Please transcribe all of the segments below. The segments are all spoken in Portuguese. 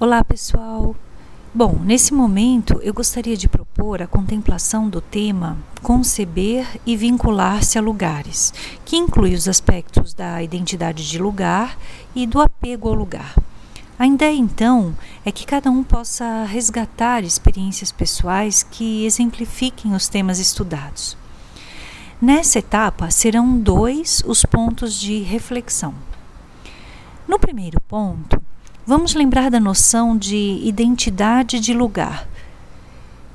Olá, pessoal. Bom, nesse momento eu gostaria de propor a contemplação do tema conceber e vincular-se a lugares, que inclui os aspectos da identidade de lugar e do apego ao lugar. A ideia então é que cada um possa resgatar experiências pessoais que exemplifiquem os temas estudados. Nessa etapa serão dois os pontos de reflexão. No primeiro ponto, Vamos lembrar da noção de identidade de lugar.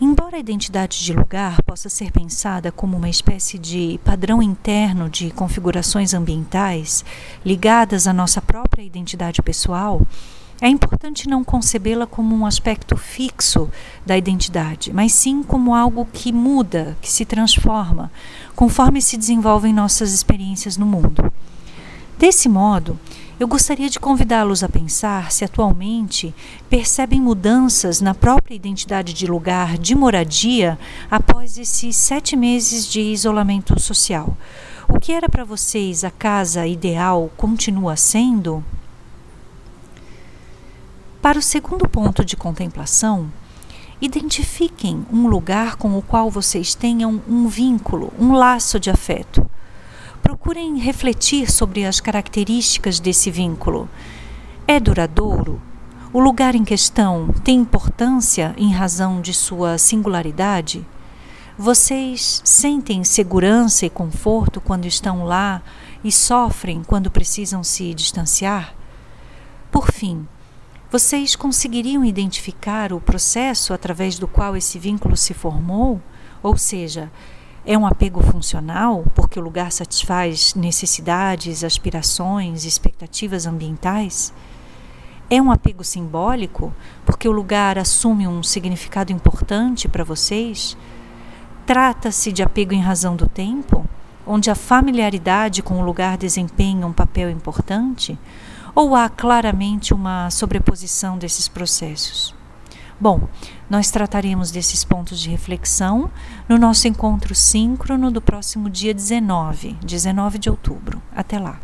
Embora a identidade de lugar possa ser pensada como uma espécie de padrão interno de configurações ambientais ligadas à nossa própria identidade pessoal, é importante não concebê-la como um aspecto fixo da identidade, mas sim como algo que muda, que se transforma, conforme se desenvolvem nossas experiências no mundo. Desse modo, eu gostaria de convidá-los a pensar se atualmente percebem mudanças na própria identidade de lugar, de moradia, após esses sete meses de isolamento social. O que era para vocês a casa ideal continua sendo? Para o segundo ponto de contemplação, identifiquem um lugar com o qual vocês tenham um vínculo, um laço de afeto procurem refletir sobre as características desse vínculo. É duradouro? O lugar em questão tem importância em razão de sua singularidade? Vocês sentem segurança e conforto quando estão lá e sofrem quando precisam se distanciar? Por fim, vocês conseguiriam identificar o processo através do qual esse vínculo se formou? Ou seja, é um apego funcional, porque o lugar satisfaz necessidades, aspirações, expectativas ambientais? É um apego simbólico, porque o lugar assume um significado importante para vocês? Trata-se de apego em razão do tempo, onde a familiaridade com o lugar desempenha um papel importante? Ou há claramente uma sobreposição desses processos? Bom, nós trataremos desses pontos de reflexão no nosso encontro síncrono do próximo dia 19, 19 de outubro. Até lá.